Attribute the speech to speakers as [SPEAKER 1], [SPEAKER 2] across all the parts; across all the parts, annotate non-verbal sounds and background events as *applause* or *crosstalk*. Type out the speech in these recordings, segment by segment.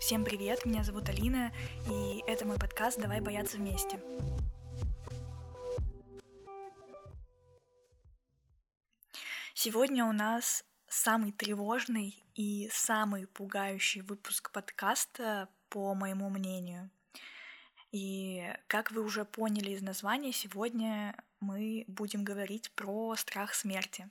[SPEAKER 1] Всем привет, меня зовут Алина, и это мой подкаст «Давай бояться вместе». Сегодня у нас самый тревожный и самый пугающий выпуск подкаста, по моему мнению. И как вы уже поняли из названия, сегодня мы будем говорить про страх смерти.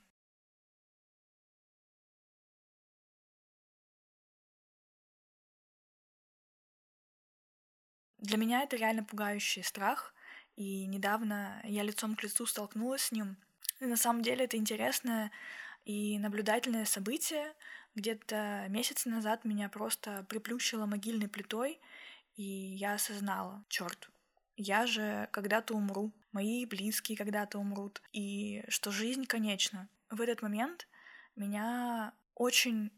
[SPEAKER 1] Для меня это реально пугающий страх, и недавно я лицом к лицу столкнулась с ним. И на самом деле это интересное и наблюдательное событие. Где-то месяц назад меня просто приплющило могильной плитой, и я осознала, черт, я же когда-то умру, мои близкие когда-то умрут, и что жизнь конечна. В этот момент меня очень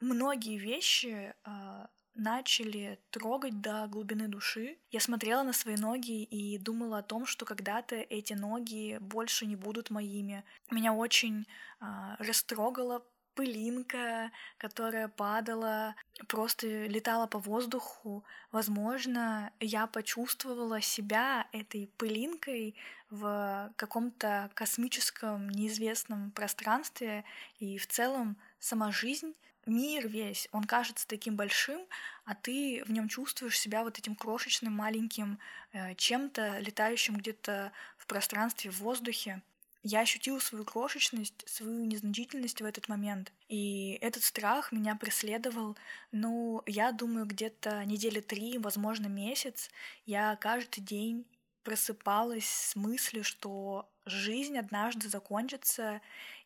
[SPEAKER 1] многие вещи э, начали трогать до глубины души. Я смотрела на свои ноги и думала о том, что когда-то эти ноги больше не будут моими. Меня очень э, растрогала пылинка, которая падала, просто летала по воздуху. Возможно, я почувствовала себя этой пылинкой в каком-то космическом неизвестном пространстве, и в целом сама жизнь мир весь, он кажется таким большим, а ты в нем чувствуешь себя вот этим крошечным, маленьким э, чем-то, летающим где-то в пространстве, в воздухе. Я ощутила свою крошечность, свою незначительность в этот момент. И этот страх меня преследовал, ну, я думаю, где-то недели три, возможно, месяц. Я каждый день просыпалась с мыслью, что жизнь однажды закончится,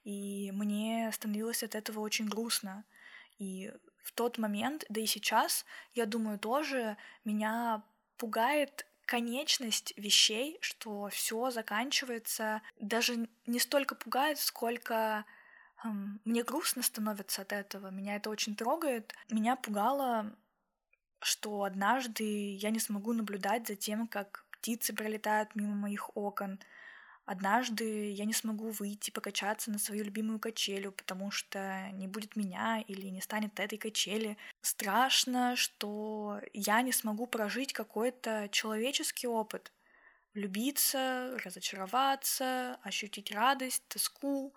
[SPEAKER 1] и мне становилось от этого очень грустно. И в тот момент, да и сейчас, я думаю, тоже меня пугает конечность вещей, что все заканчивается, даже не столько пугает, сколько эм, мне грустно становится от этого. Меня это очень трогает. Меня пугало, что однажды я не смогу наблюдать за тем, как птицы пролетают мимо моих окон, однажды я не смогу выйти покачаться на свою любимую качелю, потому что не будет меня или не станет этой качели. Страшно, что я не смогу прожить какой-то человеческий опыт. Влюбиться, разочароваться, ощутить радость, тоску.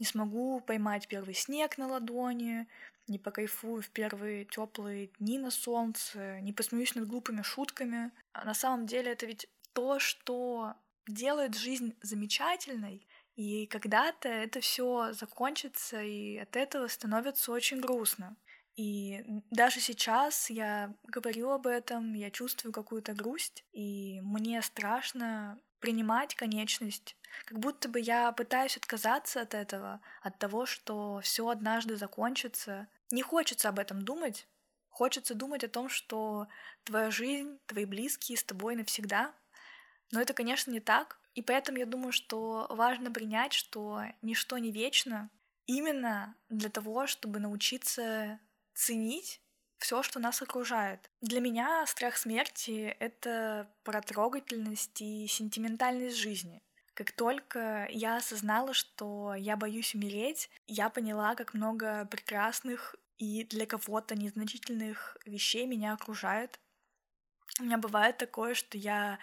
[SPEAKER 1] Не смогу поймать первый снег на ладони, не покайфую в первые теплые дни на солнце, не посмеюсь над глупыми шутками. А на самом деле это ведь то, что делает жизнь замечательной, и когда-то это все закончится, и от этого становится очень грустно. И даже сейчас я говорю об этом, я чувствую какую-то грусть, и мне страшно принимать конечность, как будто бы я пытаюсь отказаться от этого, от того, что все однажды закончится. Не хочется об этом думать, хочется думать о том, что твоя жизнь, твои близкие с тобой навсегда, но это, конечно, не так. И поэтому я думаю, что важно принять, что ничто не вечно, именно для того, чтобы научиться ценить все, что нас окружает. Для меня страх смерти — это про трогательность и сентиментальность жизни. Как только я осознала, что я боюсь умереть, я поняла, как много прекрасных и для кого-то незначительных вещей меня окружает. У меня бывает такое, что я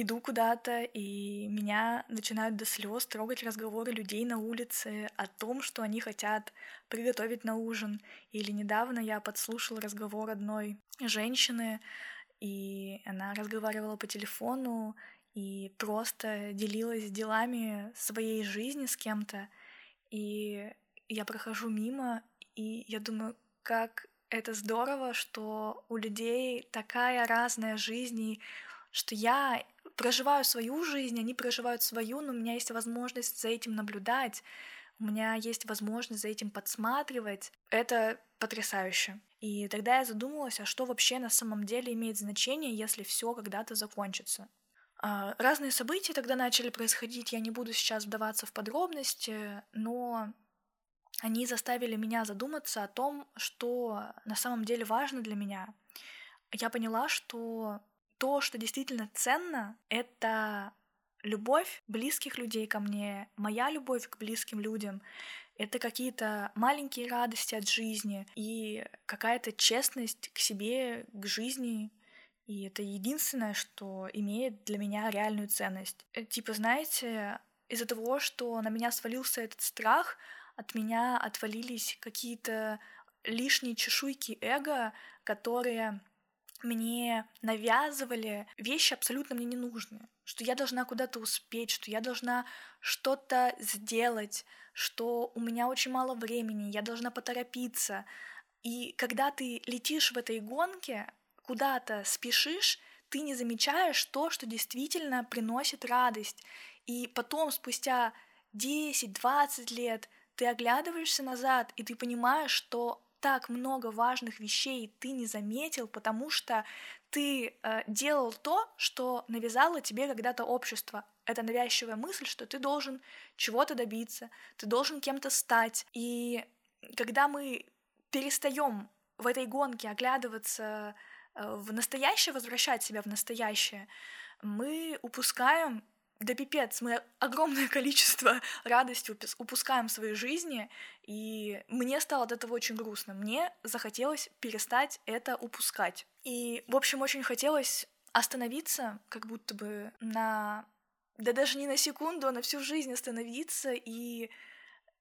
[SPEAKER 1] иду куда-то, и меня начинают до слез трогать разговоры людей на улице о том, что они хотят приготовить на ужин. Или недавно я подслушала разговор одной женщины, и она разговаривала по телефону и просто делилась делами своей жизни с кем-то. И я прохожу мимо, и я думаю, как это здорово, что у людей такая разная жизнь, и что я проживаю свою жизнь, они проживают свою, но у меня есть возможность за этим наблюдать, у меня есть возможность за этим подсматривать. Это потрясающе. И тогда я задумалась, а что вообще на самом деле имеет значение, если все когда-то закончится. А, разные события тогда начали происходить, я не буду сейчас вдаваться в подробности, но они заставили меня задуматься о том, что на самом деле важно для меня. Я поняла, что то, что действительно ценно, это любовь близких людей ко мне, моя любовь к близким людям. Это какие-то маленькие радости от жизни и какая-то честность к себе, к жизни. И это единственное, что имеет для меня реальную ценность. Э, типа, знаете, из-за того, что на меня свалился этот страх, от меня отвалились какие-то лишние чешуйки эго, которые мне навязывали вещи абсолютно мне ненужные, что я должна куда-то успеть, что я должна что-то сделать, что у меня очень мало времени, я должна поторопиться. И когда ты летишь в этой гонке, куда-то спешишь, ты не замечаешь то, что действительно приносит радость. И потом, спустя 10-20 лет, ты оглядываешься назад, и ты понимаешь, что так много важных вещей ты не заметил, потому что ты э, делал то, что навязало тебе когда-то общество. Это навязчивая мысль, что ты должен чего-то добиться, ты должен кем-то стать. И когда мы перестаем в этой гонке оглядываться э, в настоящее, возвращать себя в настоящее, мы упускаем да пипец, мы огромное *laughs* количество радости упускаем в своей жизни, и мне стало от этого очень грустно. Мне захотелось перестать это упускать. И, в общем, очень хотелось остановиться, как будто бы на... Да даже не на секунду, а на всю жизнь остановиться и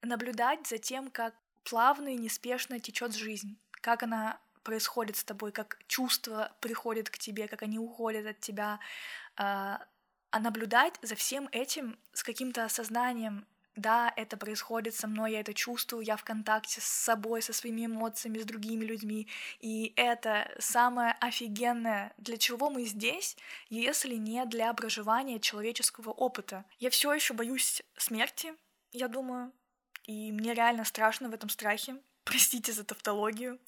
[SPEAKER 1] наблюдать за тем, как плавно и неспешно течет жизнь, как она происходит с тобой, как чувства приходят к тебе, как они уходят от тебя, а, наблюдать за всем этим с каким-то осознанием, да, это происходит со мной, я это чувствую, я в контакте с собой, со своими эмоциями, с другими людьми, и это самое офигенное, для чего мы здесь, если не для проживания человеческого опыта. Я все еще боюсь смерти, я думаю, и мне реально страшно в этом страхе, *laughs* простите за тавтологию,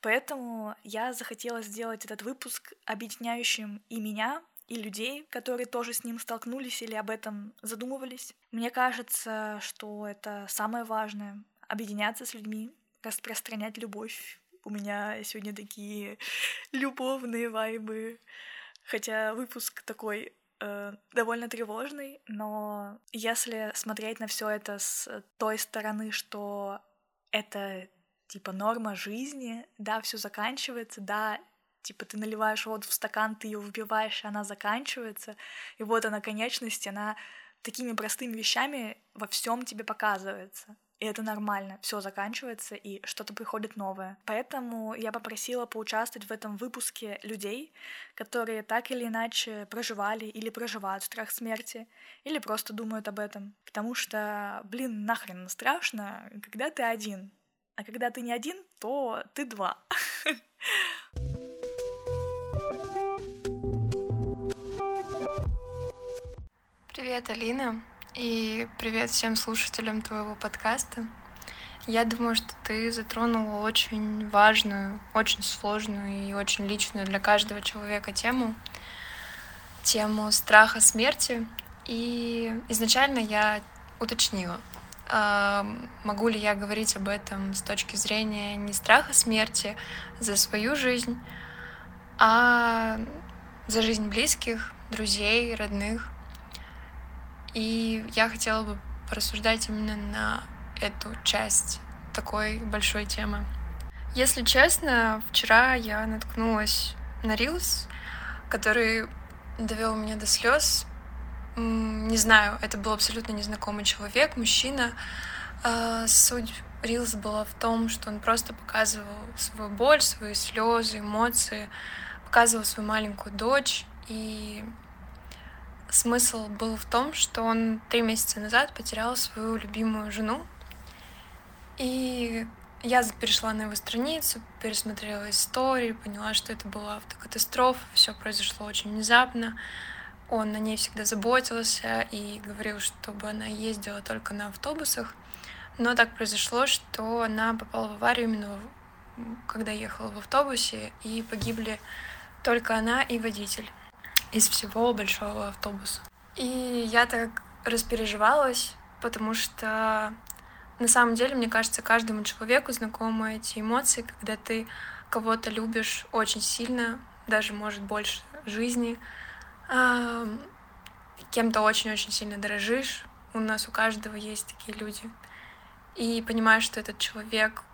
[SPEAKER 1] Поэтому я захотела сделать этот выпуск объединяющим и меня, и людей, которые тоже с ним столкнулись или об этом задумывались. Мне кажется, что это самое важное — объединяться с людьми, распространять любовь. У меня сегодня такие *laughs* любовные вайбы. Хотя выпуск такой э, довольно тревожный, но если смотреть на все это с той стороны, что это типа норма жизни, да, все заканчивается, да, Типа ты наливаешь воду в стакан, ты ее выпиваешь, и она заканчивается. И вот она конечность, она такими простыми вещами во всем тебе показывается. И это нормально, все заканчивается, и что-то приходит новое. Поэтому я попросила поучаствовать в этом выпуске людей, которые так или иначе проживали или проживают страх смерти, или просто думают об этом. Потому что, блин, нахрен страшно, когда ты один. А когда ты не один, то ты два. *laughs*
[SPEAKER 2] Привет, Алина, и привет всем слушателям твоего подкаста. Я думаю, что ты затронула очень важную, очень сложную и очень личную для каждого человека тему, тему страха смерти. И изначально я уточнила, а, могу ли я говорить об этом с точки зрения не страха смерти за свою жизнь, а за жизнь близких, друзей, родных — и я хотела бы порассуждать именно на эту часть такой большой темы. Если честно, вчера я наткнулась на Рилс, который довел меня до слез. Не знаю, это был абсолютно незнакомый человек, мужчина. А, суть Рилс была в том, что он просто показывал свою боль, свои слезы, эмоции, показывал свою маленькую дочь, и смысл был в том, что он три месяца назад потерял свою любимую жену. И я перешла на его страницу, пересмотрела истории, поняла, что это была автокатастрофа, все произошло очень внезапно. Он на ней всегда заботился и говорил, чтобы она ездила только на автобусах. Но так произошло, что она попала в аварию именно когда ехала в автобусе, и погибли только она и водитель из всего большого автобуса. И я так распереживалась, потому что на самом деле, мне кажется, каждому человеку знакомы эти эмоции, когда ты кого-то любишь очень сильно, даже, может, больше жизни, кем-то очень-очень сильно дорожишь. У нас у каждого есть такие люди. и понимаешь, что этот человек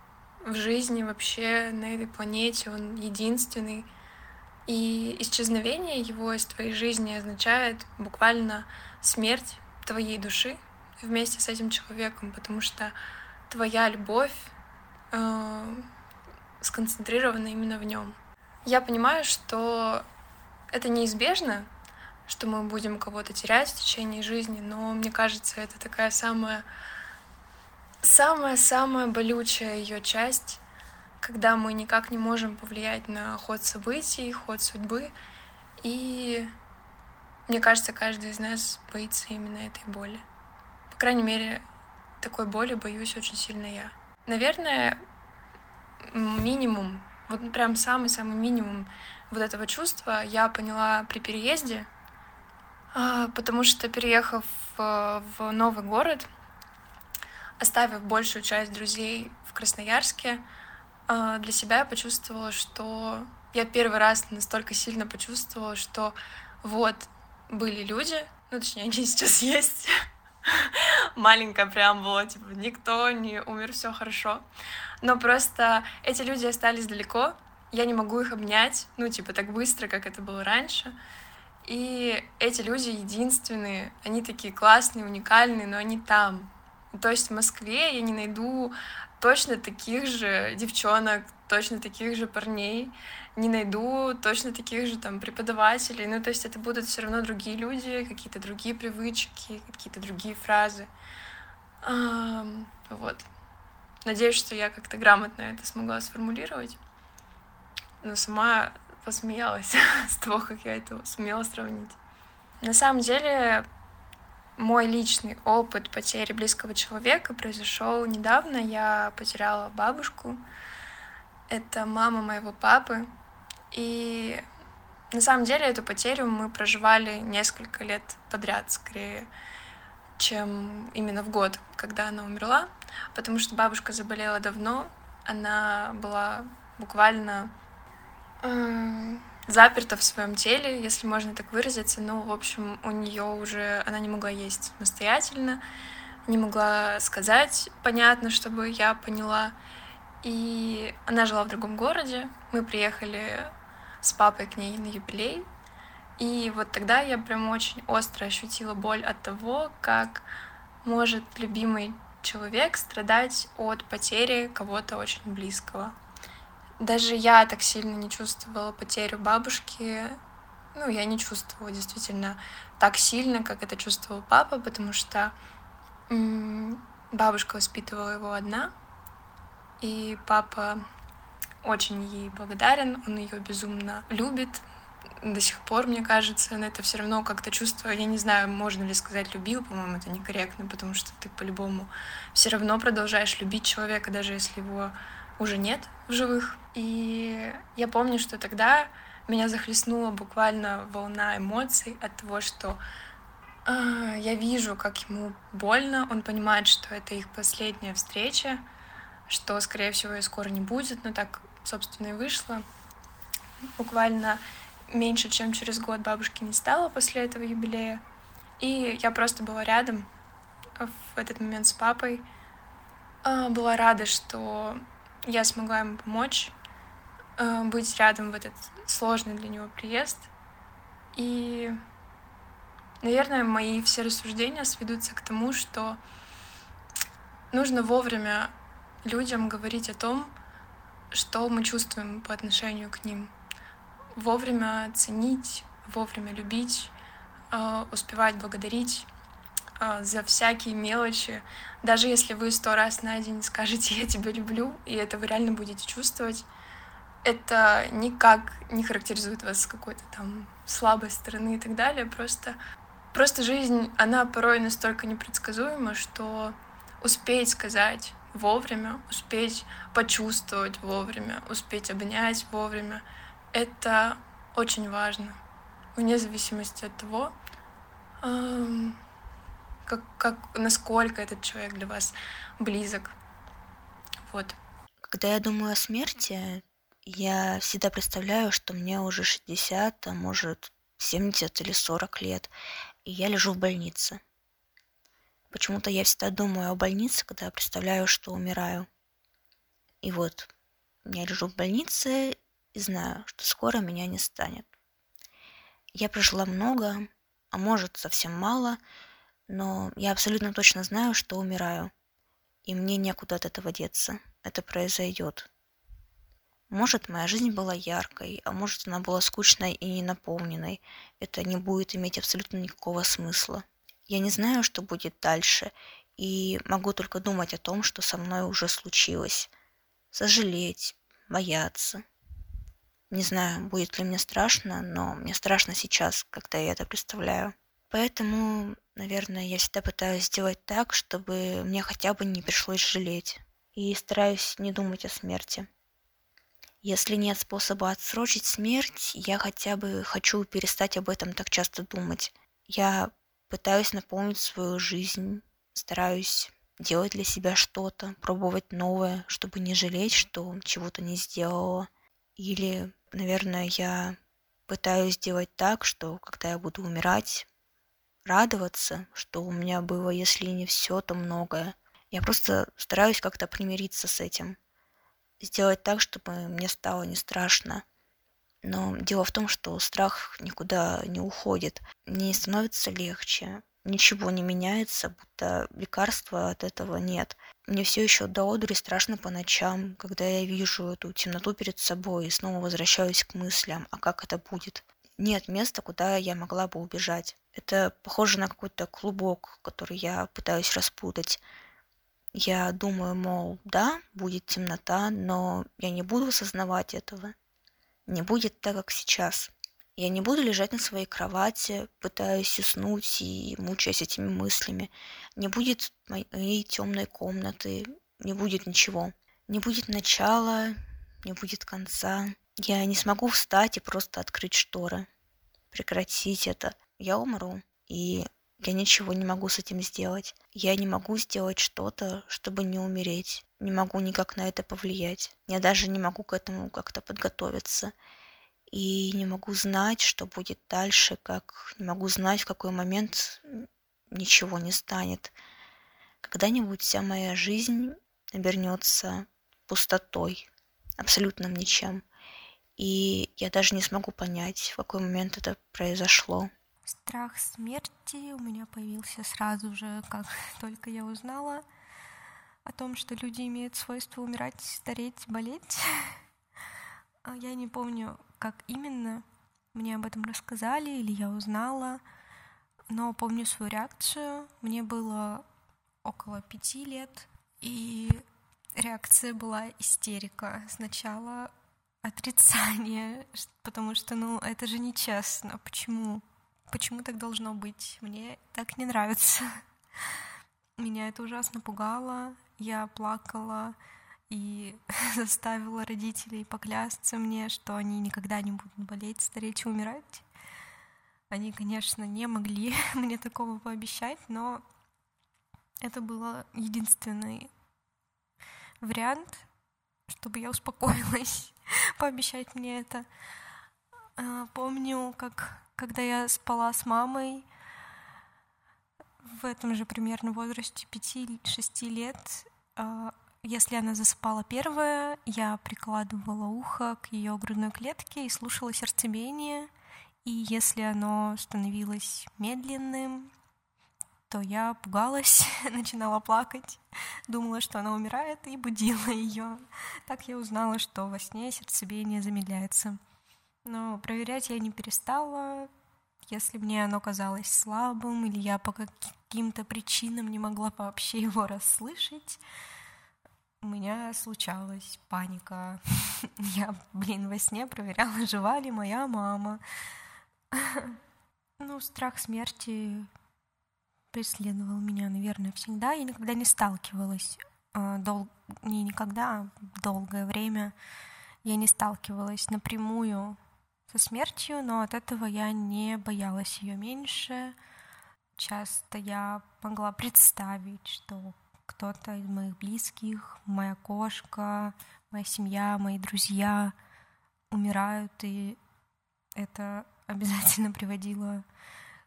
[SPEAKER 2] в жизни вообще на этой планете, он единственный, и исчезновение его из твоей жизни означает буквально смерть твоей души вместе с этим человеком, потому что твоя любовь э, сконцентрирована именно в нем. Я понимаю, что это неизбежно, что мы будем кого-то терять в течение жизни, но мне кажется, это такая самая самая-самая болючая ее часть, когда мы никак не можем повлиять на ход событий, ход судьбы. И мне кажется, каждый из нас боится именно этой боли. По крайней мере, такой боли боюсь очень сильно я. Наверное, минимум, вот прям самый-самый минимум вот этого чувства я поняла при переезде, а, потому что переехав в новый город, оставив большую часть друзей в Красноярске, для себя я почувствовала, что я первый раз настолько сильно почувствовала, что вот были люди, ну точнее они *laughs* сейчас есть, маленькая прям была, типа никто не умер, все хорошо, но просто эти люди остались далеко, я не могу их обнять, ну типа так быстро, как это было раньше, и эти люди единственные, они такие классные, уникальные, но они там, то есть в Москве я не найду точно таких же девчонок, точно таких же парней, не найду точно таких же там преподавателей. Ну, то есть это будут все равно другие люди, какие-то другие привычки, какие-то другие фразы. А, вот. Надеюсь, что я как-то грамотно это смогла сформулировать. Но сама посмеялась *laughs* с того, как я это сумела сравнить. На самом деле, мой личный опыт потери близкого человека произошел недавно. Я потеряла бабушку. Это мама моего папы. И на самом деле эту потерю мы проживали несколько лет подряд, скорее, чем именно в год, когда она умерла. Потому что бабушка заболела давно. Она была буквально заперта в своем теле, если можно так выразиться. Ну, в общем, у нее уже она не могла есть самостоятельно, не могла сказать понятно, чтобы я поняла. И она жила в другом городе. Мы приехали с папой к ней на юбилей. И вот тогда я прям очень остро ощутила боль от того, как может любимый человек страдать от потери кого-то очень близкого. Даже я так сильно не чувствовала потерю бабушки. Ну, я не чувствовала действительно так сильно, как это чувствовал папа, потому что бабушка воспитывала его одна, и папа очень ей благодарен, он ее безумно любит до сих пор, мне кажется, но это все равно как-то чувство, я не знаю, можно ли сказать любил, по-моему, это некорректно, потому что ты по-любому все равно продолжаешь любить человека, даже если его уже нет в живых. И я помню, что тогда меня захлестнула буквально волна эмоций от того, что э, я вижу, как ему больно, он понимает, что это их последняя встреча, что, скорее всего, ее скоро не будет, но так, собственно, и вышло. Буквально меньше, чем через год бабушки не стало после этого юбилея. И я просто была рядом в этот момент с папой. А, была рада, что я смогла ему помочь, э, быть рядом в этот сложный для него приезд. И, наверное, мои все рассуждения сведутся к тому, что нужно вовремя людям говорить о том, что мы чувствуем по отношению к ним. Вовремя ценить, вовремя любить, э, успевать благодарить за всякие мелочи. Даже если вы сто раз на день скажете «я тебя люблю», и это вы реально будете чувствовать, это никак не характеризует вас с какой-то там слабой стороны и так далее. Просто, просто жизнь, она порой настолько непредсказуема, что успеть сказать вовремя, успеть почувствовать вовремя, успеть обнять вовремя, это очень важно, вне зависимости от того, эм, как, как, насколько этот человек для вас близок. Вот.
[SPEAKER 3] Когда я думаю о смерти, я всегда представляю, что мне уже 60, а может 70 или 40 лет, и я лежу в больнице. Почему-то я всегда думаю о больнице, когда представляю, что умираю. И вот я лежу в больнице и знаю, что скоро меня не станет. Я прожила много, а может совсем мало, но я абсолютно точно знаю, что умираю. И мне некуда от этого деться. Это произойдет. Может, моя жизнь была яркой, а может, она была скучной и ненаполненной. Это не будет иметь абсолютно никакого смысла. Я не знаю, что будет дальше, и могу только думать о том, что со мной уже случилось. Сожалеть, бояться. Не знаю, будет ли мне страшно, но мне страшно сейчас, когда я это представляю. Поэтому, наверное, я всегда пытаюсь сделать так, чтобы мне хотя бы не пришлось жалеть. И стараюсь не думать о смерти. Если нет способа отсрочить смерть, я хотя бы хочу перестать об этом так часто думать. Я пытаюсь наполнить свою жизнь, стараюсь делать для себя что-то, пробовать новое, чтобы не жалеть, что чего-то не сделала. Или, наверное, я пытаюсь сделать так, что когда я буду умирать, радоваться, что у меня было, если не все, то многое. Я просто стараюсь как-то примириться с этим сделать так, чтобы мне стало не страшно. Но дело в том, что страх никуда не уходит. Мне становится легче. Ничего не меняется, будто лекарства от этого нет. Мне все еще до одури страшно по ночам, когда я вижу эту темноту перед собой и снова возвращаюсь к мыслям, а как это будет. Нет места, куда я могла бы убежать. Это похоже на какой-то клубок, который я пытаюсь распутать. Я думаю, мол, да, будет темнота, но я не буду осознавать этого. Не будет так, как сейчас. Я не буду лежать на своей кровати, пытаясь уснуть и мучаясь этими мыслями. Не будет моей темной комнаты, не будет ничего. Не будет начала, не будет конца. Я не смогу встать и просто открыть шторы. Прекратить это. Я умру. И я ничего не могу с этим сделать. Я не могу сделать что-то, чтобы не умереть. Не могу никак на это повлиять. Я даже не могу к этому как-то подготовиться. И не могу знать, что будет дальше, как не могу знать, в какой момент ничего не станет. Когда-нибудь вся моя жизнь обернется пустотой, абсолютным ничем. И я даже не смогу понять, в какой момент это произошло.
[SPEAKER 4] Страх смерти у меня появился сразу же, как *laughs* только я узнала о том, что люди имеют свойство умирать, стареть, болеть. А я не помню, как именно мне об этом рассказали или я узнала, но помню свою реакцию. Мне было около пяти лет, и реакция была истерика. Сначала отрицание, *laughs* потому что, ну, это же нечестно. Почему? Почему так должно быть? Мне так не нравится. Меня это ужасно пугало. Я плакала и *laughs* заставила родителей поклясться мне, что они никогда не будут болеть, стареть и умирать. Они, конечно, не могли *laughs* мне такого пообещать, но это был единственный вариант, чтобы я успокоилась, *laughs* пообещать мне это. А, помню, как когда я спала с мамой в этом же примерно возрасте 5-6 лет, а, если она засыпала первая, я прикладывала ухо к ее грудной клетке и слушала сердцебиение. И если оно становилось медленным, то я пугалась, *laughs* начинала плакать, думала, что она умирает, и будила ее. Так я узнала, что во сне сердцебиение замедляется. Но проверять я не перестала. Если мне оно казалось слабым, или я по каким-то причинам не могла вообще его расслышать, у меня случалась паника. *laughs* Я, блин, во сне проверяла, жива ли моя мама. Ну, страх смерти преследовал меня, наверное, всегда. Я никогда не сталкивалась а, дол... не никогда, а долгое время я не сталкивалась напрямую со смертью, но от этого я не боялась ее меньше. Часто я могла представить, что кто-то из моих близких, моя кошка, моя семья, мои друзья умирают, и это *laughs* обязательно приводило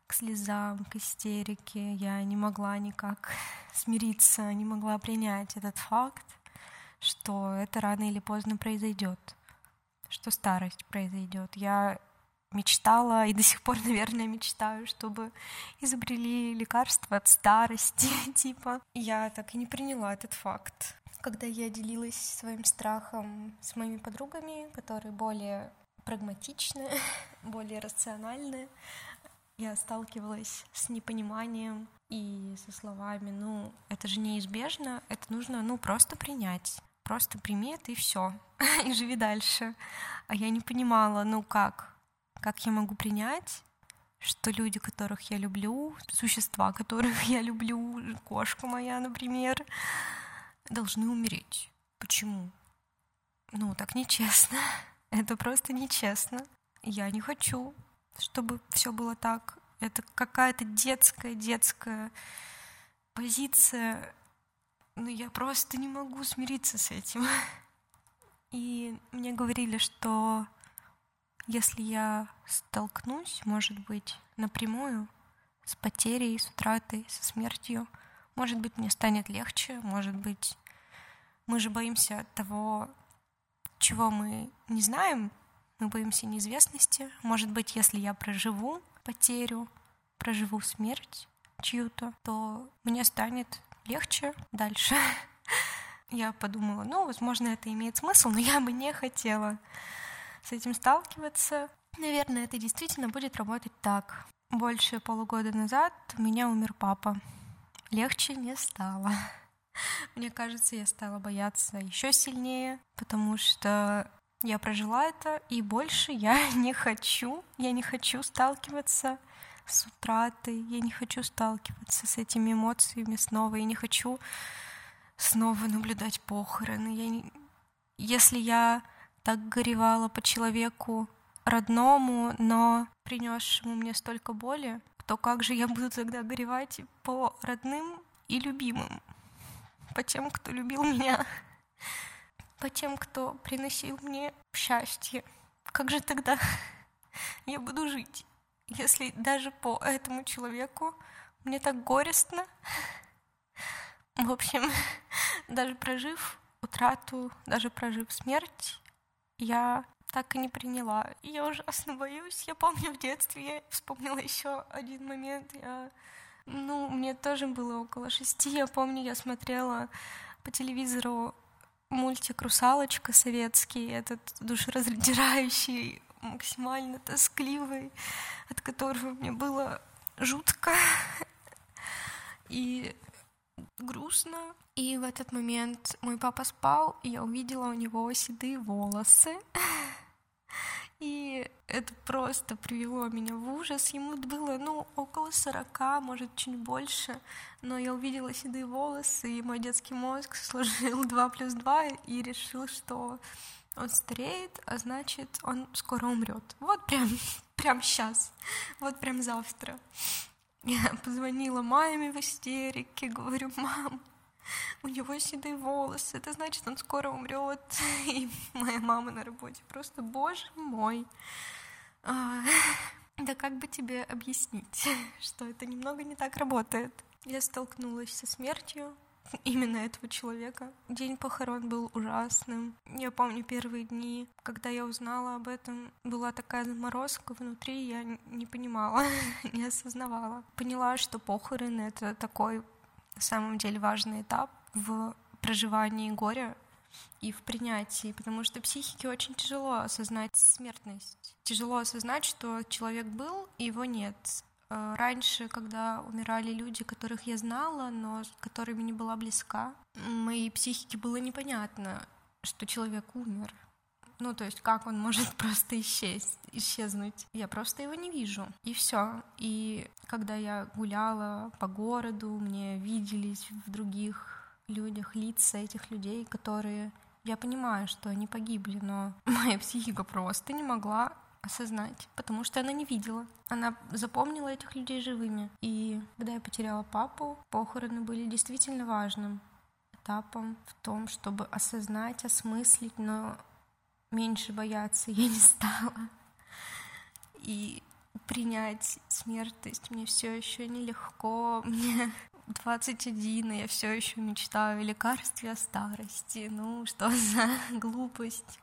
[SPEAKER 4] к слезам, к истерике. Я не могла никак *laughs* смириться, не могла принять этот факт, что это рано или поздно произойдет, что старость произойдет. Я мечтала и до сих пор, *laughs* наверное, мечтаю, чтобы изобрели лекарство от старости, *laughs* типа. Я так и не приняла этот факт. Когда я делилась своим страхом с моими подругами, которые более прагматичны, *laughs* более рациональны, я сталкивалась с непониманием и со словами, ну, это же неизбежно, это нужно, ну, просто принять. Просто прими это и все, и живи дальше. А я не понимала, ну как, как я могу принять, что люди, которых я люблю, существа, которых *laughs* я люблю, кошка моя, например, должны умереть. Почему? Ну, так нечестно. *laughs* Это просто нечестно. Я не хочу, чтобы все было так. Это какая-то детская, детская позиция. Но я просто не могу смириться с этим. *laughs* И мне говорили, что если я столкнусь, может быть, напрямую с потерей, с утратой, со смертью, может быть, мне станет легче, может быть, мы же боимся того, чего мы не знаем, мы боимся неизвестности. Может быть, если я проживу потерю, проживу смерть чью-то, то мне станет легче дальше. *laughs* Я подумала, ну, возможно, это имеет смысл, но я бы не хотела с этим сталкиваться. Наверное, это действительно будет работать так. Больше полугода назад у меня умер папа. Легче не стало. *laughs* Мне кажется, я стала бояться еще сильнее, потому что я прожила это, и больше я *laughs* не хочу, я не хочу сталкиваться с утратой, я не хочу сталкиваться с этими эмоциями снова, я не хочу снова наблюдать похороны. Я не... Если я так горевала по человеку родному, но принесшему мне столько боли, то как же я буду тогда горевать по родным и любимым, по тем, кто любил меня, по тем, кто приносил мне счастье. Как же тогда *laughs* я буду жить, если даже по этому человеку мне так горестно? *laughs* В общем, *laughs* даже прожив утрату, даже прожив смерть, я так и не приняла. Я ужасно боюсь. Я помню в детстве, я вспомнила еще один момент. Я, ну, мне тоже было около шести. Я помню, я смотрела по телевизору мультик «Русалочка» советский, этот душераздирающий, максимально тоскливый, от которого мне было жутко *laughs* и грустно. И в этот момент мой папа спал, и я увидела у него седые волосы. *laughs* И это просто привело меня в ужас. Ему было, ну, около сорока, может, чуть больше. Но я увидела седые волосы, и мой детский мозг сложил *laughs* два плюс два и решил, что он стареет, а значит, он скоро умрет. Вот прям, *laughs* прям сейчас, вот прям завтра. Я позвонила маме в истерике, говорю, мам, у него седые волосы, это значит, он скоро умрет. *laughs* И моя мама на работе просто, боже мой. А, *laughs* да как бы тебе объяснить, что это немного не так работает? Я столкнулась со смертью именно этого человека. День похорон был ужасным. Я помню первые дни, когда я узнала об этом, была такая заморозка внутри, я не понимала, *laughs* не осознавала. Поняла, что похороны — это такой на самом деле важный этап в проживании горя и в принятии, потому что психике очень тяжело осознать смертность. Тяжело осознать, что человек был, и его нет. Э, раньше, когда умирали люди, которых я знала, но с которыми не была близка, моей психике было непонятно, что человек умер. Ну, то есть, как он может *laughs* просто исчезнуть, исчезнуть. Я просто его не вижу. И все. И когда я гуляла по городу, мне виделись в других людях лица этих людей, которые... Я понимаю, что они погибли, но *laughs* моя психика просто не могла осознать, потому что она не видела. Она запомнила этих людей живыми. И когда я потеряла папу, похороны были действительно важным этапом в том, чтобы осознать, осмыслить, но меньше бояться я не стала. И принять смерть, то есть мне все еще нелегко, мне 21, и я все еще мечтаю о лекарстве о старости. Ну, что за *laughs* глупость.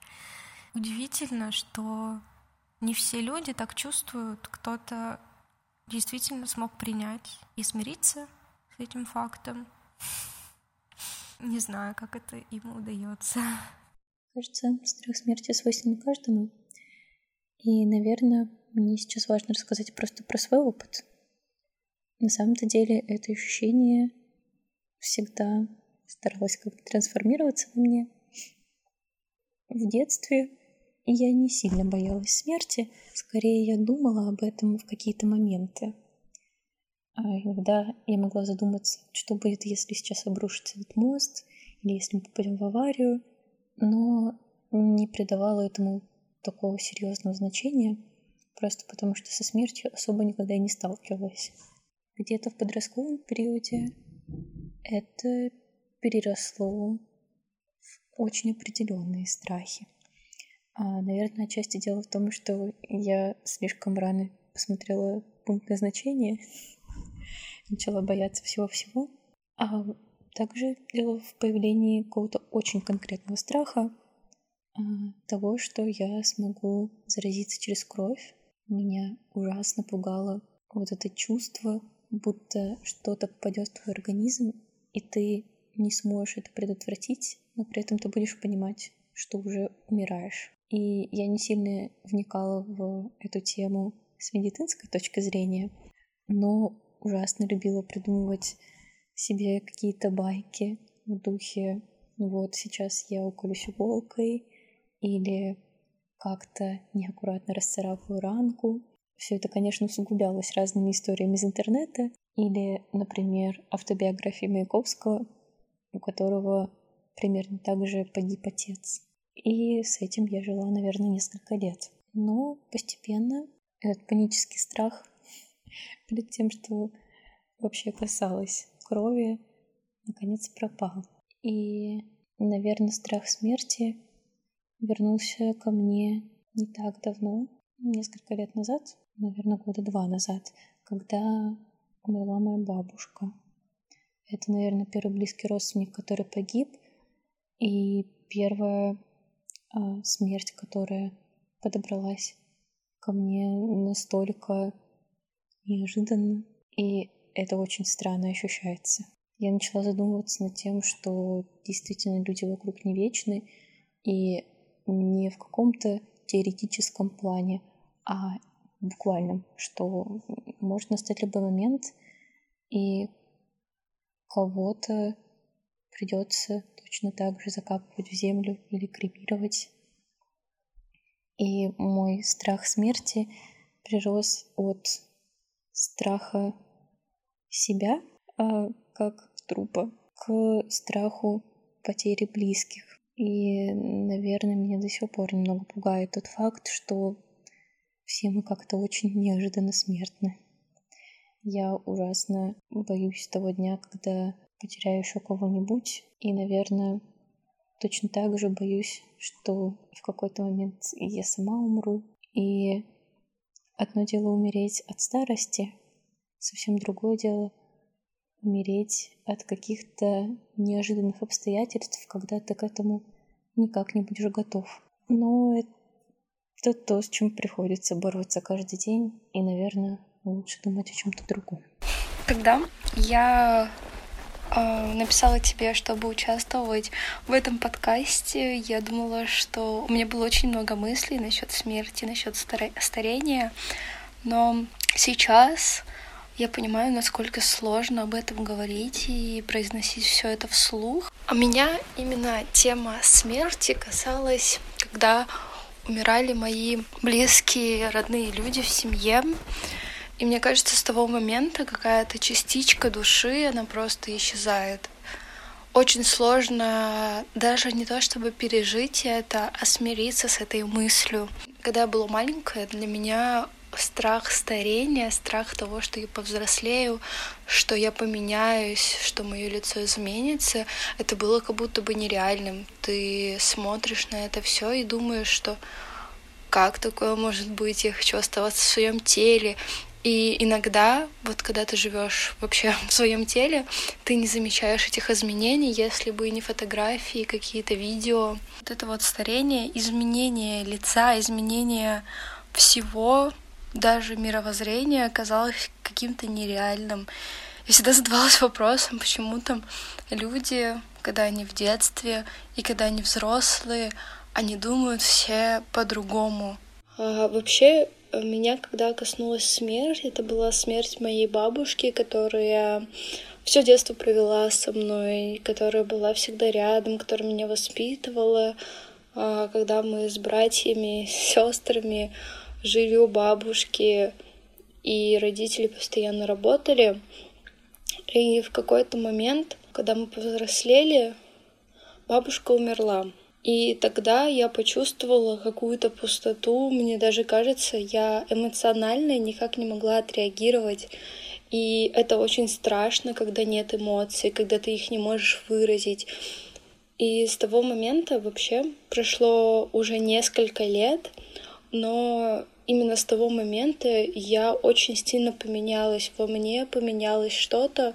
[SPEAKER 4] Удивительно, что не все люди так чувствуют. Кто-то действительно смог принять и смириться с этим фактом. Не знаю, как это ему удается.
[SPEAKER 5] Кажется, страх смерти свойственен каждому. И, наверное, мне сейчас важно рассказать просто про свой опыт. На самом-то деле это ощущение всегда старалось как-то трансформироваться во мне. В детстве я не сильно боялась смерти, скорее я думала об этом в какие-то моменты. А иногда я могла задуматься, что будет, если сейчас обрушится этот мост, или если мы попадем в аварию, но не придавала этому такого серьезного значения, просто потому что со смертью особо никогда и не сталкивалась где-то в подростковом периоде это переросло в очень определенные страхи. А, наверное, отчасти дело в том, что я слишком рано посмотрела пункт назначения, *laughs* начала бояться всего-всего. А также дело в появлении какого-то очень конкретного страха а, того, что я смогу заразиться через кровь. Меня ужасно пугало вот это чувство будто что-то попадет в твой организм, и ты не сможешь это предотвратить, но при этом ты будешь понимать, что уже умираешь. И я не сильно вникала в эту тему с медицинской точки зрения, но ужасно любила придумывать себе какие-то байки в духе «Ну вот сейчас я уколюсь иголкой или как-то неаккуратно расцарапаю ранку, все это, конечно, усугублялось разными историями из интернета или, например, автобиографией Маяковского, у которого примерно так же погиб отец. И с этим я жила, наверное, несколько лет. Но постепенно этот панический страх *laughs* перед тем, что вообще касалось крови, наконец пропал. И, наверное, страх смерти вернулся ко мне не так давно, несколько лет назад, наверное, года два назад, когда умерла моя бабушка. Это, наверное, первый близкий родственник, который погиб, и первая э, смерть, которая подобралась ко мне настолько неожиданно, и это очень странно ощущается. Я начала задумываться над тем, что действительно люди вокруг не вечны, и не в каком-то теоретическом плане, а буквальном, что может настать любой момент, и кого-то придется точно так же закапывать в землю или кремировать. И мой страх смерти прирос от страха себя, а как трупа, к страху потери близких. И, наверное, меня до сих пор немного пугает тот факт, что все мы как-то очень неожиданно смертны. Я ужасно боюсь того дня, когда потеряю еще кого-нибудь. И, наверное, точно так же боюсь, что в какой-то момент я сама умру. И одно дело умереть от старости, совсем другое дело умереть от каких-то неожиданных обстоятельств, когда ты к этому никак не будешь готов. Но это то, с чем приходится бороться каждый день, и, наверное, лучше думать о чем-то другом.
[SPEAKER 6] Когда я написала тебе, чтобы участвовать в этом подкасте, я думала, что у меня было очень много мыслей насчет смерти, насчет старения, но сейчас я понимаю, насколько сложно об этом говорить и произносить все это вслух. А меня именно тема смерти касалась, когда умирали мои близкие, родные люди в семье. И мне кажется, с того момента какая-то частичка души, она просто исчезает. Очень сложно даже не то чтобы пережить это, а смириться с этой мыслью. Когда я была маленькая, для меня страх старения, страх того, что я повзрослею, что я поменяюсь, что мое лицо изменится, это было как будто бы нереальным. Ты смотришь на это все и думаешь, что как такое может быть, я хочу оставаться в своем теле. И иногда, вот когда ты живешь вообще в своем теле, ты не замечаешь этих изменений, если бы не фотографии, какие-то видео. Вот это вот старение, изменение лица, изменение всего, даже мировоззрения оказалось каким-то нереальным. Я всегда задавалась вопросом, почему там люди, когда они в детстве и когда они взрослые, они думают все по-другому. А, вообще, меня, когда коснулась смерть, это была смерть моей бабушки, которая все детство провела со мной, которая была всегда рядом, которая меня воспитывала, а, когда мы с братьями, *laughs* сестрами жили у бабушки, и родители постоянно работали. И в какой-то момент, когда мы повзрослели, бабушка умерла. И тогда я почувствовала какую-то пустоту. Мне даже кажется, я эмоционально никак не могла отреагировать. И это очень страшно, когда нет эмоций, когда ты их не можешь выразить. И с того момента вообще прошло уже несколько лет, но именно с того момента я очень сильно поменялась во мне, поменялось что-то,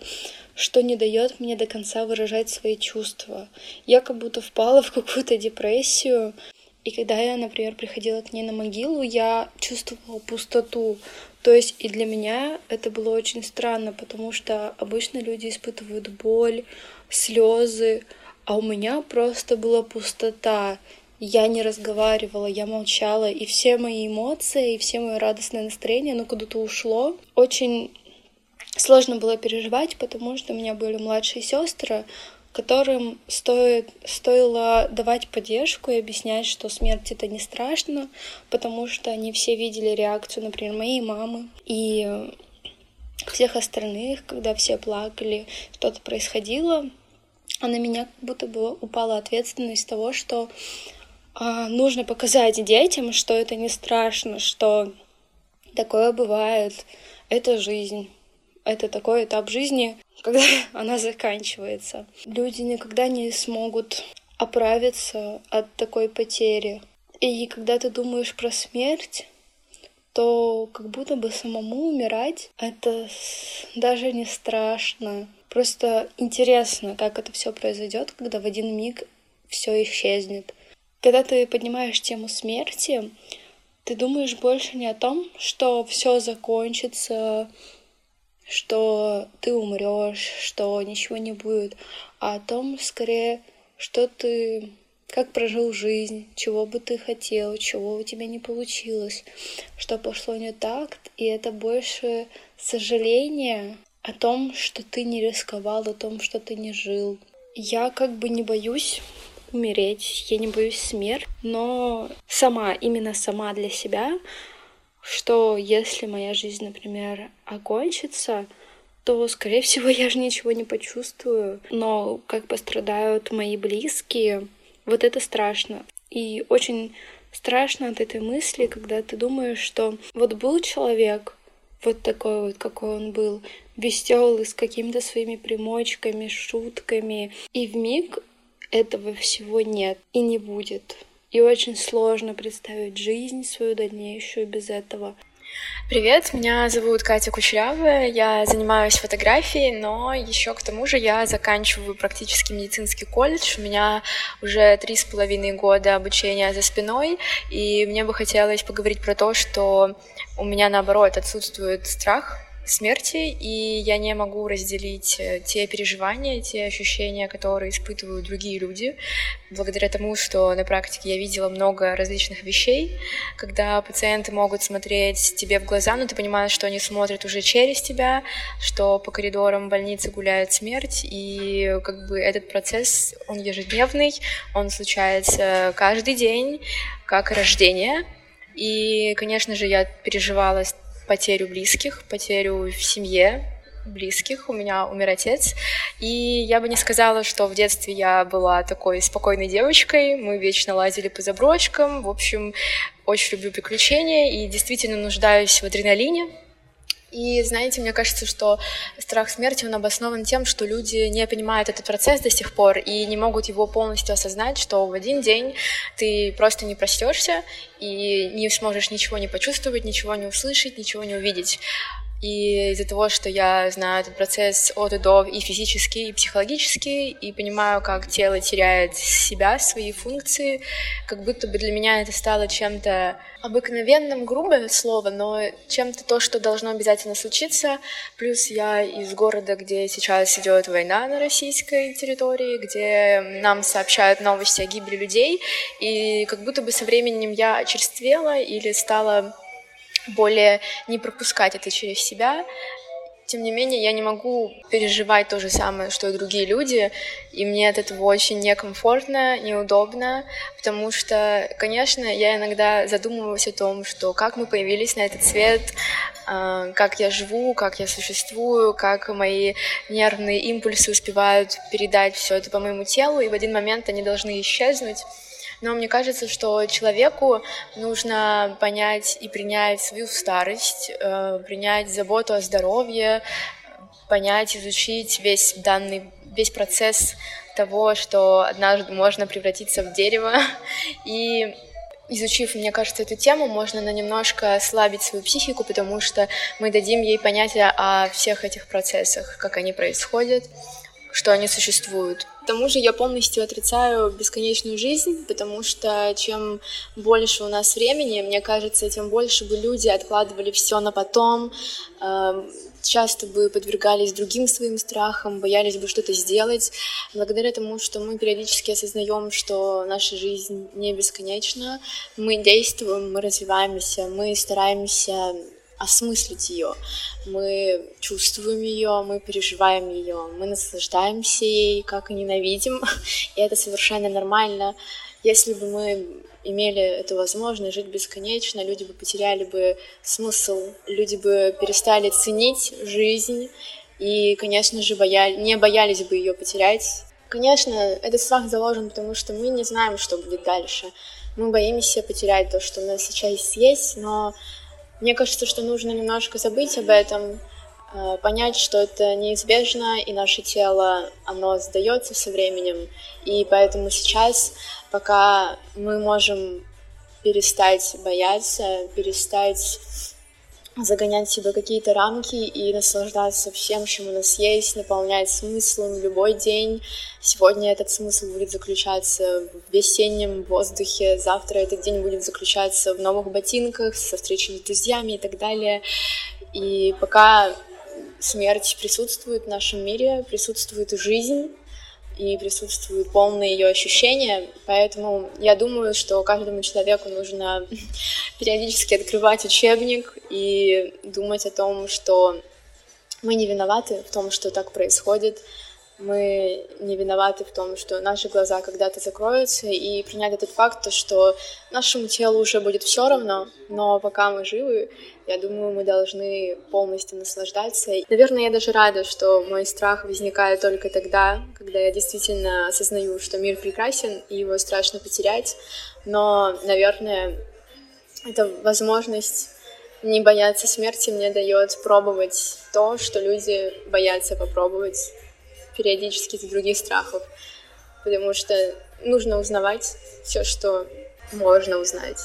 [SPEAKER 6] что не дает мне до конца выражать свои чувства. Я как будто впала в какую-то депрессию. И когда я, например, приходила к ней на могилу, я чувствовала пустоту. То есть и для меня это было очень странно, потому что обычно люди испытывают боль, слезы, а у меня просто была пустота. Я не разговаривала, я молчала, и все мои эмоции, и все мое радостное настроение, оно куда-то ушло. Очень сложно было переживать, потому что у меня были младшие сестры, которым стоит, стоило давать поддержку и объяснять, что смерть это не страшно, потому что они все видели реакцию, например, моей мамы и всех остальных, когда все плакали, что-то происходило, а на меня как будто бы упала ответственность того, что нужно показать детям, что это не страшно, что такое бывает, это жизнь это такой этап жизни, *laughs* когда она заканчивается. Люди никогда не смогут оправиться от такой потери. И когда ты думаешь про смерть, то как будто бы самому умирать это даже не страшно. Просто интересно, как это все произойдет, когда в один миг все исчезнет. Когда ты поднимаешь тему смерти, ты думаешь больше не о том, что все закончится, что ты умрешь, что ничего не будет, а о том, скорее, что ты как прожил жизнь, чего бы ты хотел, чего у тебя не получилось, что пошло не так, и это больше сожаление о том, что ты не рисковал, о том, что ты не жил. Я как бы не боюсь умереть, я не боюсь смерть, но сама, именно сама для себя что если моя жизнь, например, окончится, то, скорее всего, *laughs* я же ничего не почувствую. Но как пострадают мои близкие, вот это страшно. И очень страшно от этой мысли, когда ты думаешь, что вот был человек, вот такой вот, какой он был, веселый, с какими-то своими примочками, шутками, и в миг этого всего нет и не будет. И очень сложно представить жизнь свою дальнейшую без этого.
[SPEAKER 7] Привет, меня зовут Катя Кучерявая, я занимаюсь фотографией, но еще к тому же я заканчиваю практически медицинский колледж, у меня уже три с половиной года обучения за спиной, и мне бы хотелось поговорить про то, что у меня наоборот отсутствует страх смерти, и я не могу разделить э, те переживания, те ощущения, которые испытывают другие люди, благодаря тому, что на практике я видела много различных вещей, когда пациенты могут смотреть тебе в глаза, но ты понимаешь, что они смотрят уже через тебя, что по коридорам больницы гуляет смерть, и как бы этот процесс, он ежедневный, он случается каждый день, как рождение, и, конечно же, я переживала потерю близких, потерю в семье, близких. У меня умер отец. И я бы не сказала, что в детстве я была такой спокойной девочкой. Мы вечно лазили по заброшкам. В общем, очень люблю приключения и действительно нуждаюсь в адреналине. И знаете, мне кажется, что страх смерти, он обоснован тем, что люди не понимают этот процесс до сих пор и не могут его полностью осознать, что в один день ты просто не проснешься и не сможешь ничего не почувствовать, ничего не услышать, ничего не увидеть. И из-за того, что я знаю этот процесс от и до и физически, и психологически, и понимаю, как тело теряет себя, свои функции, как будто бы для меня это стало чем-то обыкновенным, грубое слово, но чем-то то, что должно обязательно случиться. Плюс я из города, где сейчас идет война на российской территории, где нам сообщают новости о гибели людей, и как будто бы со временем я очерствела или стала более не пропускать это через себя. Тем не менее, я не могу переживать то же самое, что и другие люди, и мне от этого очень некомфортно, неудобно, потому что, конечно, я иногда задумываюсь о том, что как мы появились на этот свет, а, как я живу, как я существую, как мои нервные импульсы успевают передать все это по моему телу, и в один момент они должны исчезнуть. Но мне кажется, что человеку нужно понять и принять свою старость, э, принять заботу о здоровье, понять, изучить весь данный, весь процесс того, что однажды можно превратиться в дерево. *laughs* И изучив, мне кажется, эту тему, можно на немножко ослабить свою психику, потому что мы дадим ей понятие о всех этих процессах, как они происходят, что они существуют. Тому же я полностью отрицаю бесконечную жизнь, потому что чем больше у нас времени, мне кажется, тем больше бы люди откладывали все на потом, эм, часто бы подвергались другим своим страхам, боялись бы что-то сделать. Благодаря тому, что мы периодически осознаем, что наша жизнь не бесконечна, мы действуем, мы развиваемся, мы стараемся осмыслить ее. Мы чувствуем ее, мы переживаем ее, мы наслаждаемся ей, как и ненавидим, *laughs* и это совершенно нормально. Если бы мы имели эту возможность жить бесконечно, люди бы потеряли бы смысл, люди бы перестали ценить жизнь и, конечно же, боя... не боялись бы ее потерять. Конечно, этот страх заложен, потому что мы не знаем, что будет дальше. Мы боимся потерять то, что у нас сейчас есть, но мне кажется, что нужно немножко забыть об этом, э, понять, что это неизбежно, и наше тело, оно сдается со временем. И поэтому сейчас, пока мы можем перестать бояться, перестать загонять в себя какие-то рамки и наслаждаться всем, чем у нас есть, наполнять смыслом любой день. Сегодня этот смысл будет заключаться в весеннем воздухе, завтра этот день будет заключаться в новых ботинках, со встречами с друзьями и так далее. И пока смерть присутствует в нашем мире, присутствует жизнь, и присутствует полное ее ощущение, поэтому я думаю, что каждому человеку нужно *laughs* периодически открывать учебник и думать о том, что мы не виноваты в том, что так происходит, мы не виноваты в том, что наши глаза когда-то закроются, и принять этот факт, то, что нашему телу уже будет все равно, но пока мы живы, я думаю, мы должны полностью наслаждаться. Наверное, я даже рада, что мой страх возникает только тогда, когда я действительно осознаю, что мир прекрасен, и его страшно потерять, но, наверное, эта возможность не бояться смерти мне дает пробовать то, что люди боятся попробовать периодически из других страхов, потому что нужно узнавать все, что можно узнать.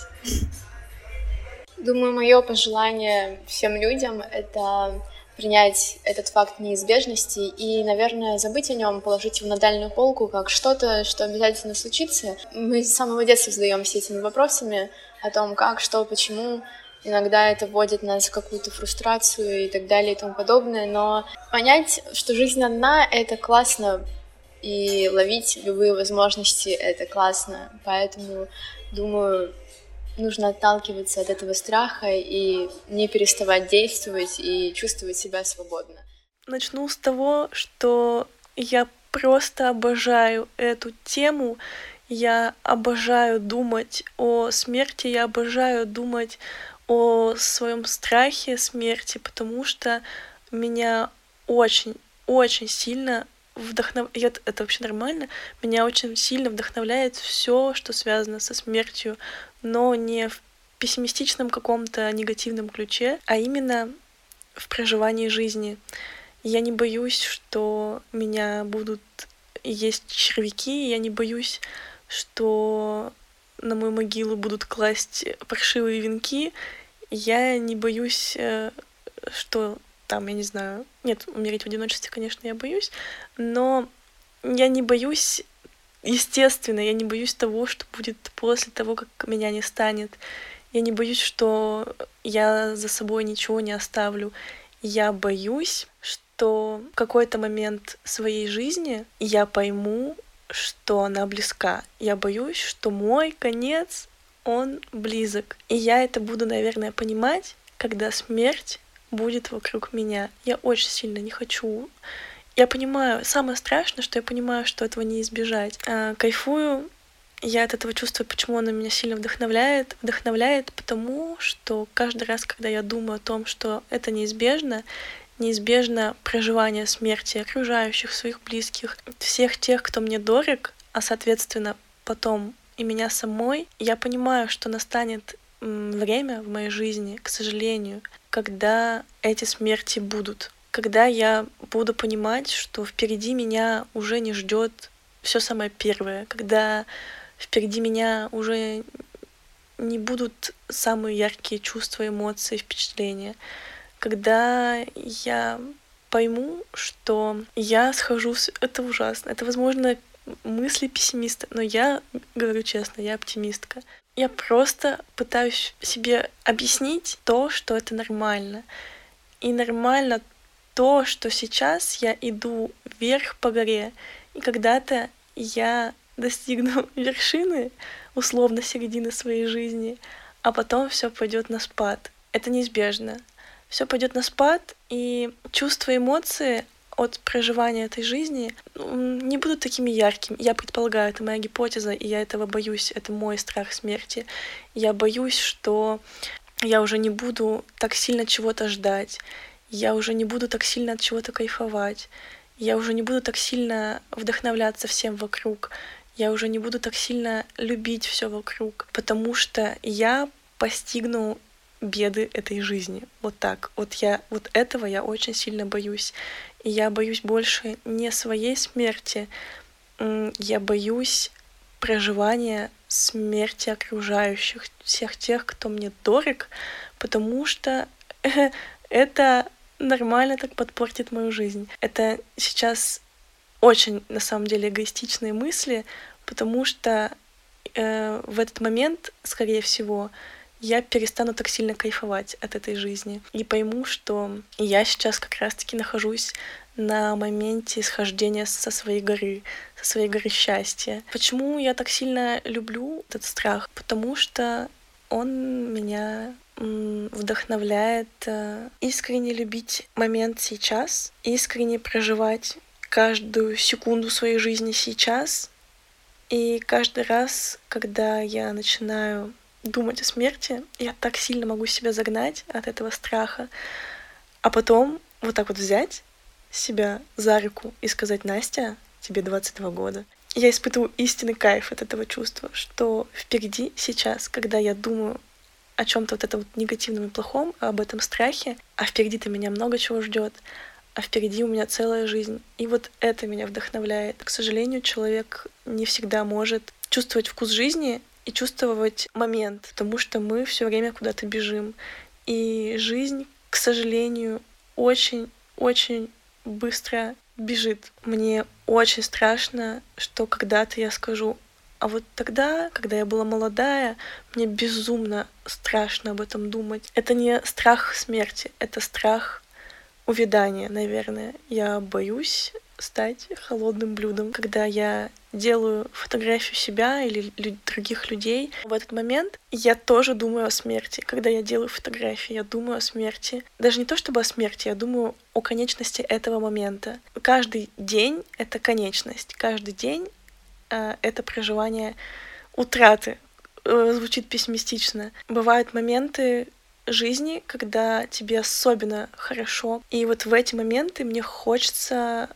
[SPEAKER 7] Думаю, мое пожелание всем людям — это принять этот факт неизбежности и, наверное, забыть о нем, положить его на дальнюю полку как что-то, что обязательно случится. Мы с самого детства задаемся этими вопросами о том, как, что, почему. Иногда это вводит нас в какую-то фрустрацию и так далее и тому подобное, но понять, что жизнь одна — это классно, и ловить любые возможности — это классно. Поэтому, думаю, нужно отталкиваться от этого страха и не переставать действовать и чувствовать себя свободно.
[SPEAKER 8] Начну с того, что я просто обожаю эту тему. Я обожаю думать о смерти, я обожаю думать о своем страхе смерти, потому что меня очень, очень сильно вдохновляет, это вообще нормально, меня очень сильно вдохновляет все, что связано со смертью, но не в пессимистичном каком-то негативном ключе, а именно в проживании жизни. Я не боюсь, что меня будут есть червяки, я не боюсь, что на мою могилу будут класть паршивые венки. Я не боюсь, э, что там, я не знаю, нет, умереть в одиночестве, конечно, я боюсь, но я не боюсь, естественно, я не боюсь того, что будет после того, как меня не станет. Я не боюсь, что я за собой ничего не оставлю. Я боюсь, что в какой-то момент своей жизни я пойму, что она близка. Я боюсь, что мой конец, он близок. И я это буду, наверное, понимать, когда смерть будет вокруг меня. Я очень сильно не хочу. Я понимаю, самое страшное, что я понимаю, что этого не избежать. А, кайфую я от этого чувствую, почему оно меня сильно вдохновляет. Вдохновляет потому, что каждый раз, когда я думаю о том, что это неизбежно, неизбежно проживание смерти окружающих, своих близких, всех тех, кто мне дорог, а соответственно потом и меня самой, я понимаю, что настанет время в моей жизни, к сожалению, когда эти смерти будут, когда я буду понимать, что впереди меня уже не ждет все самое первое, когда впереди меня уже не будут самые яркие чувства, эмоции, впечатления, когда я пойму, что я схожу с... Это ужасно. Это, возможно, мысли пессимиста, но я говорю честно, я оптимистка. Я просто пытаюсь себе объяснить то, что это нормально. И нормально то, что сейчас я иду вверх по горе, и когда-то я достигну *laughs* вершины, условно середины своей жизни, а потом все пойдет на спад. Это неизбежно все пойдет на спад, и чувства эмоции от проживания этой жизни не будут такими яркими. Я предполагаю, это моя гипотеза, и я этого боюсь. Это мой страх смерти. Я боюсь, что я уже не буду так сильно чего-то ждать. Я уже не буду так сильно от чего-то кайфовать. Я уже не буду так сильно вдохновляться всем вокруг. Я уже не буду так сильно любить все вокруг, потому что я постигну беды этой жизни. Вот так. Вот я вот этого я очень сильно боюсь. И я боюсь больше не своей смерти, я боюсь проживания смерти окружающих, всех тех, кто мне дорог, потому что *laughs* это нормально так подпортит мою жизнь. Это сейчас очень, на самом деле, эгоистичные мысли, потому что э, в этот момент, скорее всего, я перестану так сильно кайфовать от этой жизни и пойму, что я сейчас как раз-таки нахожусь на моменте схождения со своей горы, со своей горы счастья. Почему я так сильно люблю этот страх? Потому что он меня вдохновляет э, искренне любить момент сейчас, искренне проживать каждую секунду своей жизни сейчас. И каждый раз, когда я начинаю думать о смерти, я так сильно могу себя загнать от этого страха, а потом вот так вот взять себя за руку и сказать, Настя, тебе 22 года. Я испытываю истинный кайф от этого чувства, что впереди сейчас, когда я думаю о чем-то вот этом вот негативном и плохом, об этом страхе, а впереди-то меня много чего ждет, а впереди у меня целая жизнь. И вот это меня вдохновляет. К сожалению, человек не всегда может чувствовать вкус жизни и чувствовать момент, потому что мы все время куда-то бежим. И жизнь, к сожалению, очень-очень быстро бежит. Мне очень страшно, что когда-то я скажу, а вот тогда, когда я была молодая, мне безумно страшно об этом думать. Это не страх смерти, это страх увядания, наверное. Я боюсь стать холодным блюдом. Когда я делаю фотографию себя или лю- других людей, в этот момент я тоже думаю о смерти. Когда я делаю фотографии, я думаю о смерти. Даже не то чтобы о смерти, я думаю о конечности этого момента. Каждый день — это конечность. Каждый день э, — это проживание утраты. Э, звучит пессимистично. Бывают моменты, жизни, когда тебе особенно хорошо. И вот в эти моменты мне хочется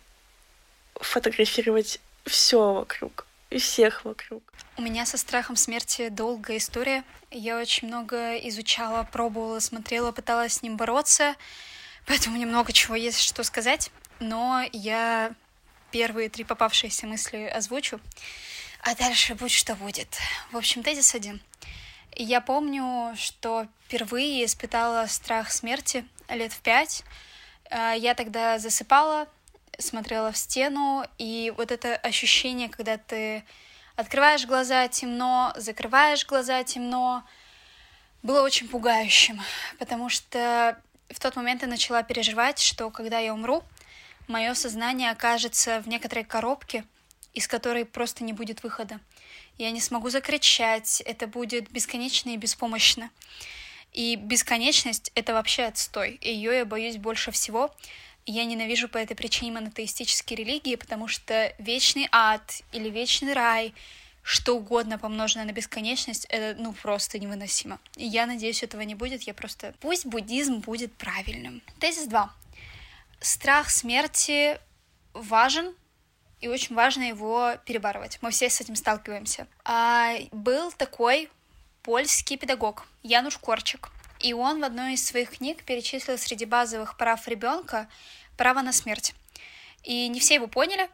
[SPEAKER 8] фотографировать все вокруг и всех вокруг.
[SPEAKER 9] У меня со страхом смерти долгая история. Я очень много изучала, пробовала, смотрела, пыталась с ним бороться. поэтому мне много чего есть что сказать, но я первые три попавшиеся мысли озвучу, а дальше будь что будет. В общем, тезис один. Я помню, что впервые испытала страх смерти лет в пять. А, я тогда засыпала, смотрела в стену, и вот это ощущение, когда ты открываешь глаза темно, закрываешь глаза темно, было очень пугающим, потому что в тот момент я начала переживать, что когда я умру, мое сознание окажется в некоторой коробке, из которой просто не будет выхода. Я не смогу закричать, это будет бесконечно и беспомощно. И бесконечность — это вообще отстой. Ее я боюсь больше всего. Я ненавижу по этой причине монотеистические религии, потому что вечный ад или вечный рай, что угодно помноженное на бесконечность, это ну просто невыносимо. И я надеюсь, этого не будет. Я просто... Пусть буддизм будет правильным. Тезис 2. Страх смерти важен, и очень важно его перебарывать. Мы все с этим сталкиваемся. А, был такой польский педагог Януш Корчик. И он в одной из своих книг перечислил среди базовых прав ребенка право на смерть. И не все его поняли,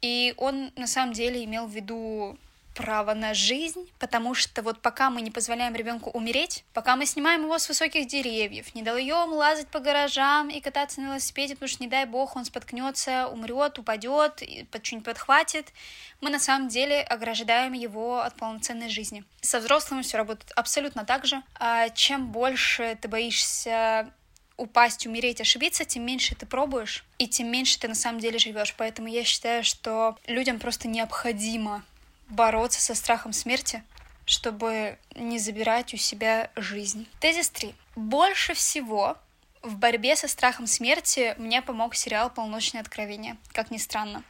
[SPEAKER 9] и он на самом деле имел в виду право на жизнь, потому что вот пока мы не позволяем ребенку умереть, пока мы снимаем его с высоких деревьев, не даем лазать по гаражам и кататься на велосипеде, потому что, не дай бог, он споткнется, умрет, упадет, что-нибудь подхватит, мы на самом деле ограждаем его от полноценной жизни. Со взрослыми все работает абсолютно так же. А чем больше ты боишься упасть, умереть, ошибиться, тем меньше ты пробуешь, и тем меньше ты на самом деле живешь. Поэтому я считаю, что людям просто необходимо бороться со страхом смерти, чтобы не забирать у себя жизнь. Тезис 3. Больше всего в борьбе со страхом смерти мне помог сериал «Полночное откровение», как ни странно.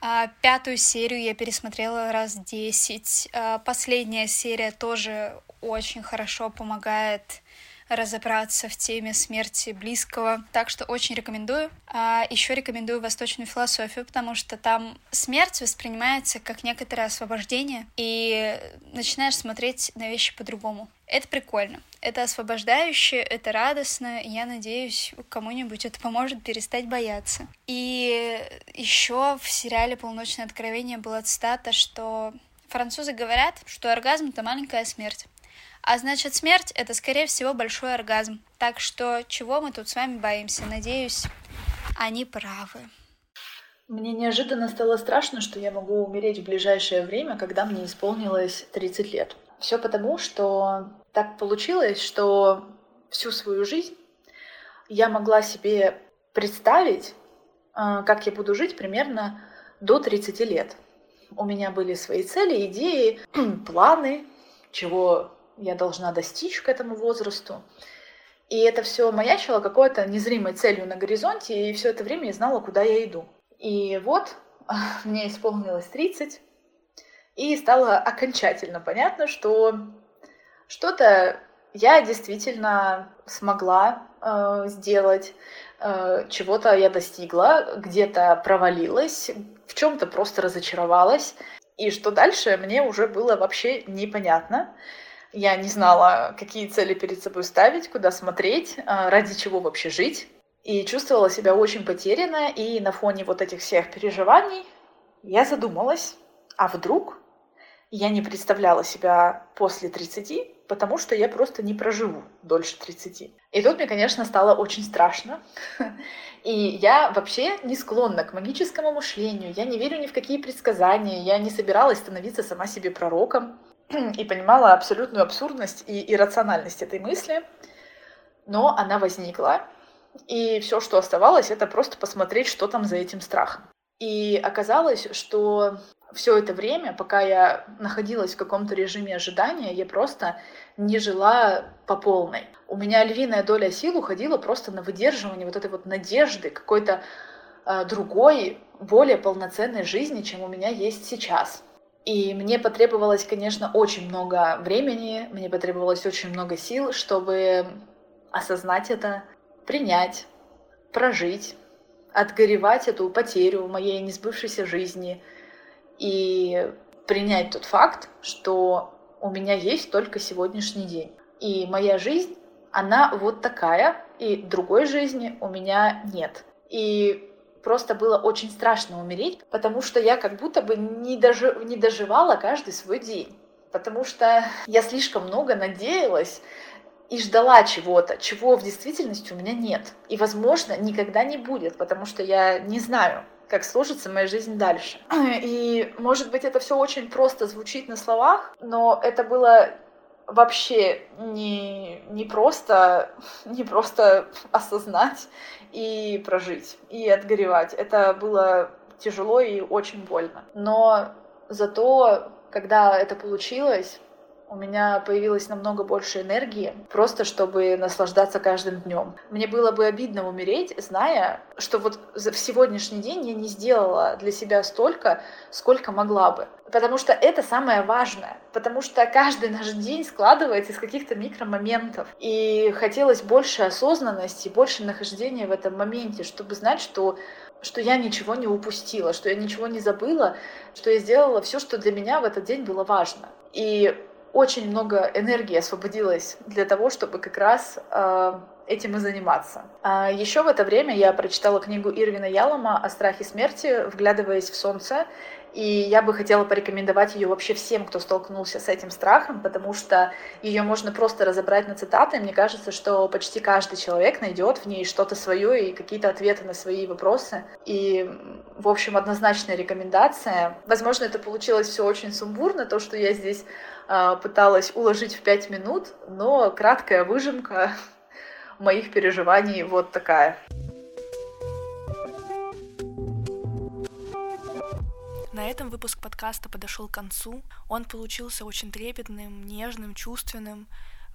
[SPEAKER 9] А, пятую серию я пересмотрела раз десять. А, последняя серия тоже очень хорошо помогает разобраться в теме смерти близкого. Так что очень рекомендую. А еще рекомендую восточную философию, потому что там смерть воспринимается как некоторое освобождение, и начинаешь смотреть на вещи по-другому. Это прикольно. Это освобождающе, это радостно. И я надеюсь, кому-нибудь это поможет перестать бояться. И еще в сериале «Полночное откровение» была цитата, что французы говорят, что оргазм — это маленькая смерть. А значит, смерть — это, скорее всего, большой оргазм. Так что чего мы тут с вами боимся? Надеюсь, они правы.
[SPEAKER 1] Мне неожиданно стало страшно, что я могу умереть в ближайшее время, когда мне исполнилось 30 лет. Все потому, что так получилось, что всю свою жизнь я могла себе представить, а, как я буду жить примерно до 30 лет. У меня были свои цели, идеи, *clears throat* планы, чего я должна достичь к этому возрасту. И это все маячило какой-то незримой целью на горизонте, и все это время я знала, куда я иду. И вот *laughs* мне исполнилось 30, и стало окончательно понятно, что что-то я действительно смогла э, сделать, э, чего-то я достигла, где-то провалилась, в чем-то просто разочаровалась, и что дальше мне уже было вообще непонятно. Я не знала, какие цели перед собой ставить, куда смотреть, а, ради чего вообще жить. И чувствовала себя очень потерянно. И на фоне вот этих всех переживаний я задумалась, а вдруг я не представляла себя после 30, потому что я просто не проживу дольше 30. И тут мне, конечно, стало очень страшно. *laughs* И я вообще не склонна к магическому мышлению, я не верю ни в какие предсказания, я не собиралась становиться сама себе пророком. *clears throat* и понимала абсолютную абсурдность и иррациональность этой мысли, но она возникла, и все, что оставалось, это просто посмотреть, что там за этим страхом. И оказалось, что все это время, пока я находилась в каком-то режиме ожидания, я просто не жила по полной. У меня львиная доля сил уходила просто на выдерживание вот этой вот надежды какой-то э, другой, более полноценной жизни, чем у меня есть сейчас. И мне потребовалось, конечно, очень много времени, мне потребовалось очень много сил, чтобы осознать это, принять, прожить, отгоревать эту потерю моей несбывшейся жизни и принять тот факт, что у меня есть только сегодняшний день. И моя жизнь, она вот такая, и другой жизни у меня нет. И просто было очень страшно умереть, потому что я как будто бы не, дожи, не доживала каждый свой день. Потому что я слишком много надеялась и ждала чего-то, чего в действительности у меня нет. И, возможно, никогда не будет, потому что я не знаю, как сложится моя жизнь дальше. *clears throat* И, может быть, это все очень просто звучит на словах, но это было вообще не, не просто *laughs* не просто осознать и прожить, и отгоревать. Это было тяжело и очень больно. Но зато, когда это получилось, у меня появилось намного больше энергии, просто чтобы наслаждаться каждым днем. Мне было бы обидно умереть, зная, что вот в сегодняшний день я не сделала для себя столько, сколько могла бы. Потому что это самое важное. Потому что каждый наш день складывается из каких-то микромоментов. И хотелось больше осознанности, больше нахождения в этом моменте, чтобы знать, что что я ничего не упустила, что я ничего не забыла, что я сделала все, что для меня в этот день было важно. И очень много энергии освободилось для того, чтобы как раз э, этим и заниматься. А еще в это время я прочитала книгу Ирвина Ялома о страхе смерти, вглядываясь в солнце, и я бы хотела порекомендовать ее вообще всем, кто столкнулся с этим страхом, потому что ее можно просто разобрать на цитаты. Мне кажется, что почти каждый человек найдет в ней что-то свое и какие-то ответы на свои вопросы. И, в общем, однозначная рекомендация. Возможно, это получилось все очень сумбурно, то, что я здесь пыталась уложить в пять минут, но краткая выжимка *laughs* моих переживаний вот такая.
[SPEAKER 10] На этом выпуск подкаста подошел к концу. Он получился очень трепетным, нежным, чувственным,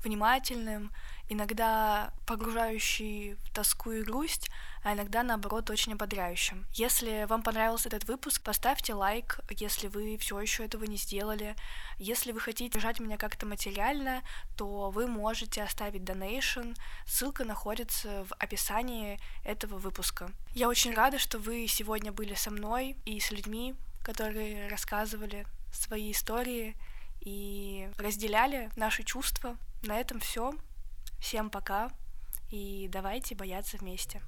[SPEAKER 10] внимательным, иногда погружающий в тоску и грусть, а иногда, наоборот, очень ободряющим. Если вам понравился этот выпуск, поставьте лайк, если вы все еще этого не сделали. Если вы хотите держать меня как-то материально, то вы можете оставить донейшн. Ссылка находится в описании этого выпуска. Я очень рада, что вы сегодня были со мной и с людьми, которые рассказывали свои истории и разделяли наши чувства. На этом все. Всем пока и давайте бояться вместе.